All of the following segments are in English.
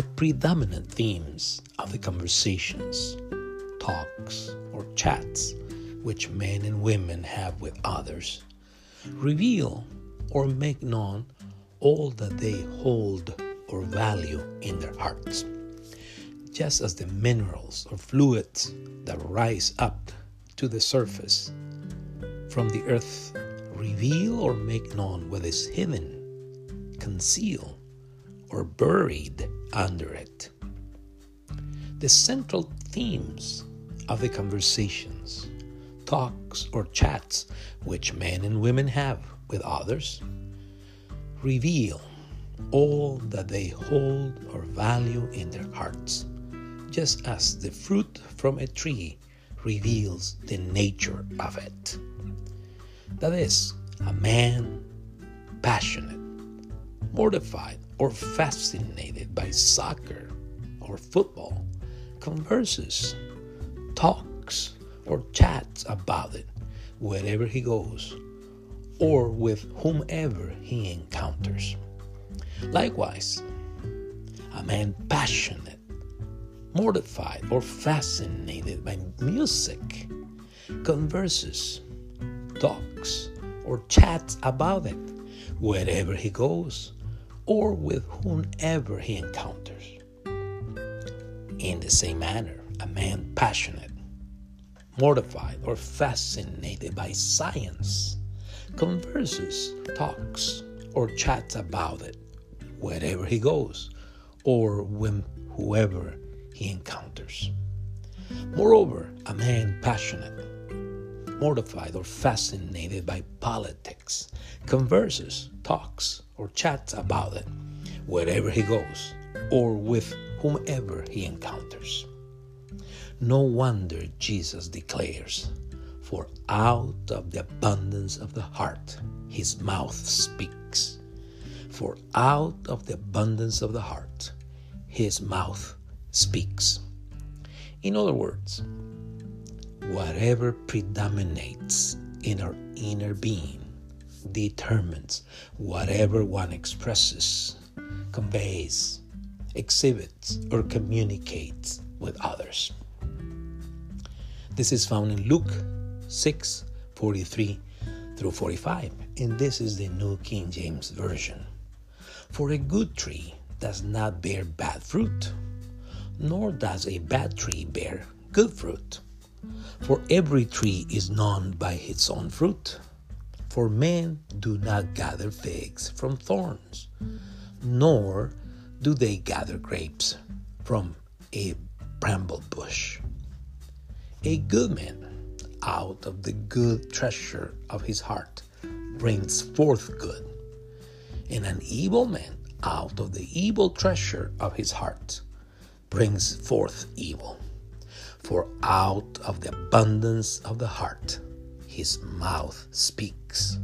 the predominant themes of the conversations, talks, or chats which men and women have with others reveal or make known all that they hold or value in their hearts. Just as the minerals or fluids that rise up to the surface from the earth reveal or make known what is hidden, concealed, or buried under it. The central themes of the conversations, talks, or chats which men and women have with others reveal all that they hold or value in their hearts, just as the fruit from a tree reveals the nature of it. That is, a man passionate, mortified, or fascinated by soccer or football converses, talks, or chats about it wherever he goes or with whomever he encounters. Likewise, a man passionate, mortified, or fascinated by music converses, talks, or chats about it wherever he goes or with whomever he encounters. In the same manner, a man passionate, mortified, or fascinated by science converses, talks, or chats about it wherever he goes or with whoever he encounters. Moreover, a mortified, or fascinated by politics converses, talks, or chats about it wherever he goes or with whomever he encounters. No wonder Jesus declares, For out of the abundance of the heart his mouth speaks. For out of the abundance of the heart his mouth speaks. In other words, whatever predominates in our inner being determines whatever one expresses, conveys, exhibits, or communicates with others. This is found in Luke 6 43 through 45, and this is the New King James Version. For a good tree does not bear bad fruit, nor does a bad tree bear good fruit. For every tree is known by its own fruit. For men do not gather figs from thorns, nor do they gather grapes from a bramble bush. A good man out of the good treasure of his heart brings forth good, and an evil man out of the evil treasure of his heart brings forth evil. For out of the abundance of the heart his mouth speaks.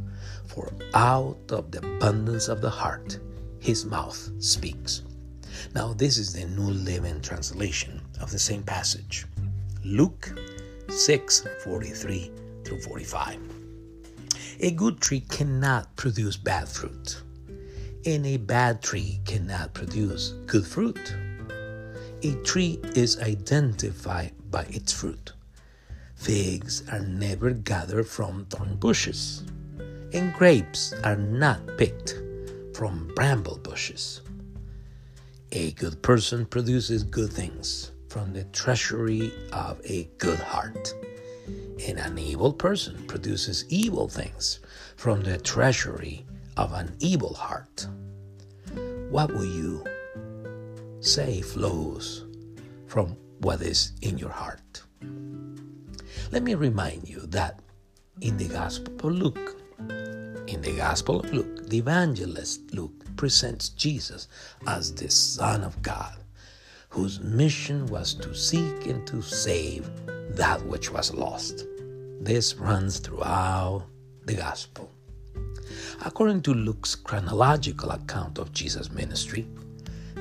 For out of the abundance of the heart his mouth speaks. Now, this is the New Living Translation of the same passage. Luke 6 43 through 45. A good tree cannot produce bad fruit, and a bad tree cannot produce good fruit. A tree is identified by its fruit. Figs are never gathered from thorn bushes, and grapes are not picked from bramble bushes. A good person produces good things from the treasury of a good heart, and an evil person produces evil things from the treasury of an evil heart. What will you say flows from what is in your heart? Let me remind you that in the Gospel of Luke, in the Gospel of Luke, the evangelist Luke presents Jesus as the Son of God, whose mission was to seek and to save that which was lost. This runs throughout the Gospel. According to Luke's chronological account of Jesus' ministry,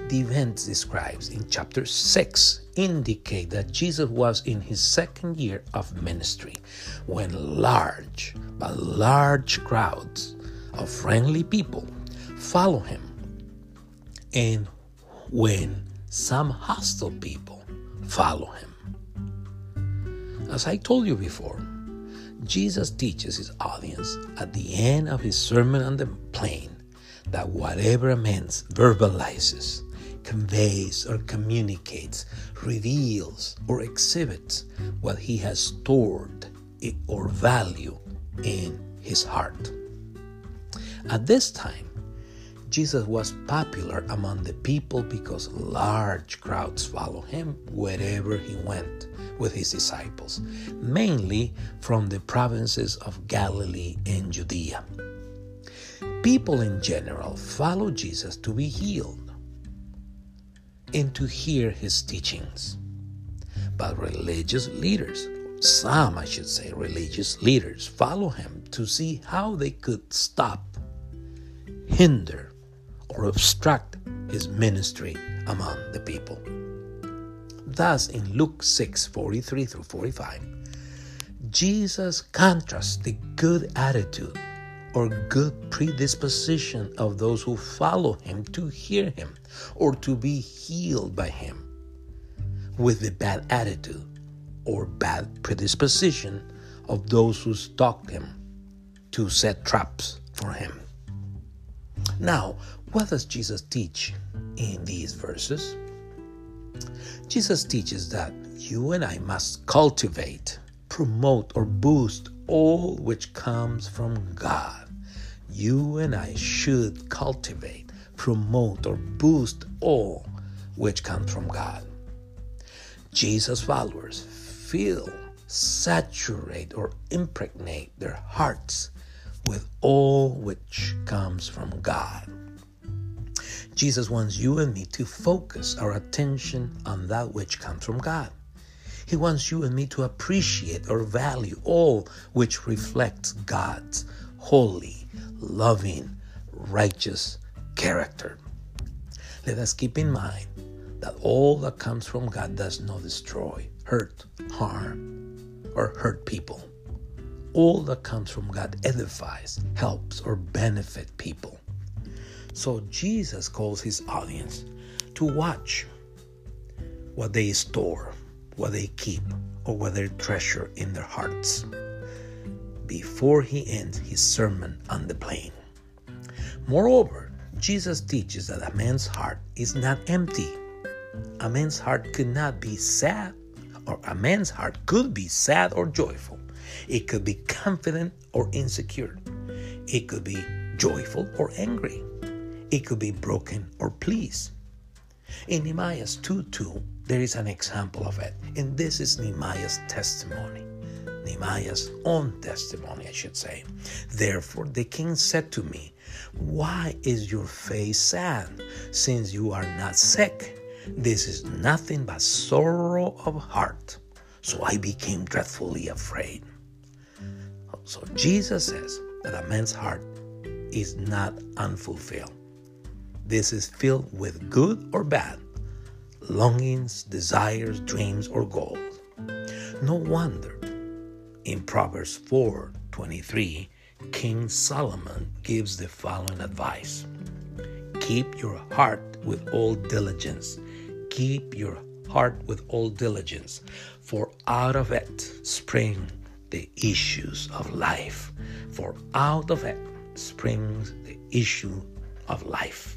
the events described in chapter 6 indicate that Jesus was in his second year of ministry when large but large crowds of friendly people follow him and when some hostile people follow him. As I told you before, Jesus teaches his audience at the end of his Sermon on the Plain that whatever a man verbalizes, conveys, or communicates, reveals, or exhibits what he has stored or value in his heart. At this time, Jesus was popular among the people because large crowds followed him wherever he went with his disciples, mainly from the provinces of Galilee and Judea. People in general follow Jesus to be healed and to hear his teachings. But religious leaders, some I should say, religious leaders, follow him to see how they could stop, hinder, or obstruct his ministry among the people. Thus, in Luke 6 43 through 45, Jesus contrasts the good attitude or good predisposition of those who follow him to hear him or to be healed by him with the bad attitude or bad predisposition of those who stalk him to set traps for him. Now, what does Jesus teach in these verses? Jesus teaches that you and I must cultivate, promote, or boost all which comes from God. You and I should cultivate, promote, or boost all which comes from God. Jesus' followers fill, saturate, or impregnate their hearts with all which comes from God. Jesus wants you and me to focus our attention on that which comes from God. He wants you and me to appreciate or value all which reflects God's holy, loving, righteous character. Let us keep in mind that all that comes from God does not destroy, hurt, harm, or hurt people. All that comes from God edifies, helps, or benefit people. So Jesus calls his audience to watch what they store, what they keep, or what they treasure in their hearts before he ends his sermon on the plain. Moreover, Jesus teaches that a man's heart is not empty. A man's heart could not be sad, or a man's heart could be sad or joyful. It could be confident or insecure. It could be joyful or angry. It could be broken or pleased. In Nehemiah 2 2, there is an example of it, and this is Nehemiah's testimony. Nehemiah's own testimony, I should say. Therefore, the king said to me, Why is your face sad, since you are not sick? This is nothing but sorrow of heart. So I became dreadfully afraid. So Jesus says that a man's heart is not unfulfilled. This is filled with good or bad, longings, desires, dreams, or goals. No wonder in Proverbs 4 23, King Solomon gives the following advice Keep your heart with all diligence. Keep your heart with all diligence, for out of it spring the issues of life. For out of it springs the issue of life.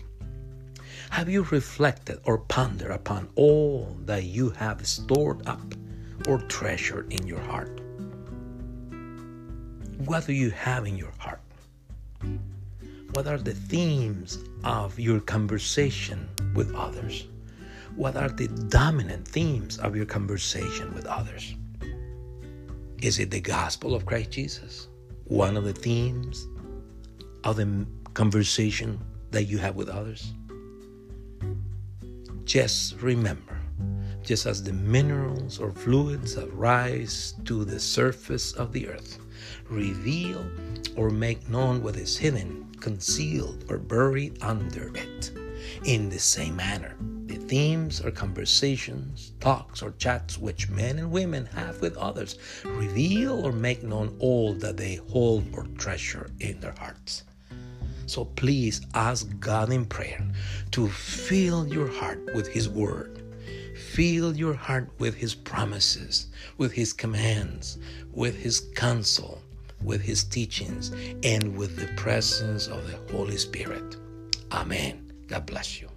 Have you reflected or pondered upon all that you have stored up or treasured in your heart? What do you have in your heart? What are the themes of your conversation with others? What are the dominant themes of your conversation with others? Is it the gospel of Christ Jesus? One of the themes of the conversation that you have with others? Just remember, just as the minerals or fluids that rise to the surface of the earth reveal or make known what is hidden, concealed, or buried under it, in the same manner, the themes or conversations, talks, or chats which men and women have with others reveal or make known all that they hold or treasure in their hearts. So please ask God in prayer to fill your heart with His Word. Fill your heart with His promises, with His commands, with His counsel, with His teachings, and with the presence of the Holy Spirit. Amen. God bless you.